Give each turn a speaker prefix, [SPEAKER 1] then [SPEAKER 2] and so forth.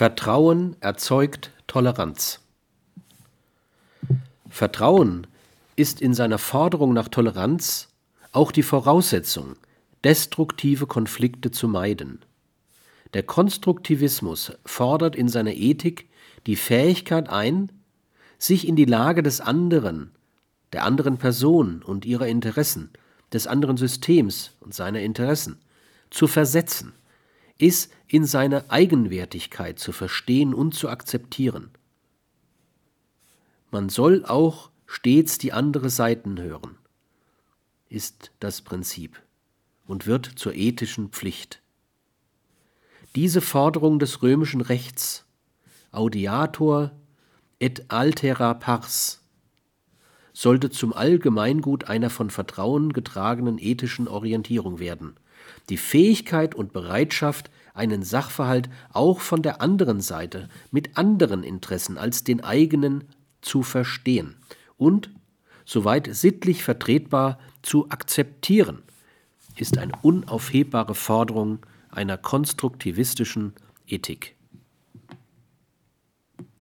[SPEAKER 1] Vertrauen erzeugt Toleranz. Vertrauen ist in seiner Forderung nach Toleranz auch die Voraussetzung, destruktive Konflikte zu meiden. Der Konstruktivismus fordert in seiner Ethik die Fähigkeit ein, sich in die Lage des anderen, der anderen Person und ihrer Interessen, des anderen Systems und seiner Interessen zu versetzen ist in seiner Eigenwertigkeit zu verstehen und zu akzeptieren. Man soll auch stets die andere Seiten hören, ist das Prinzip und wird zur ethischen Pflicht. Diese Forderung des römischen Rechts, Audiator et altera pars, sollte zum Allgemeingut einer von Vertrauen getragenen ethischen Orientierung werden – die Fähigkeit und Bereitschaft, einen Sachverhalt auch von der anderen Seite mit anderen Interessen als den eigenen zu verstehen und, soweit sittlich vertretbar, zu akzeptieren, ist eine unaufhebbare Forderung einer konstruktivistischen Ethik.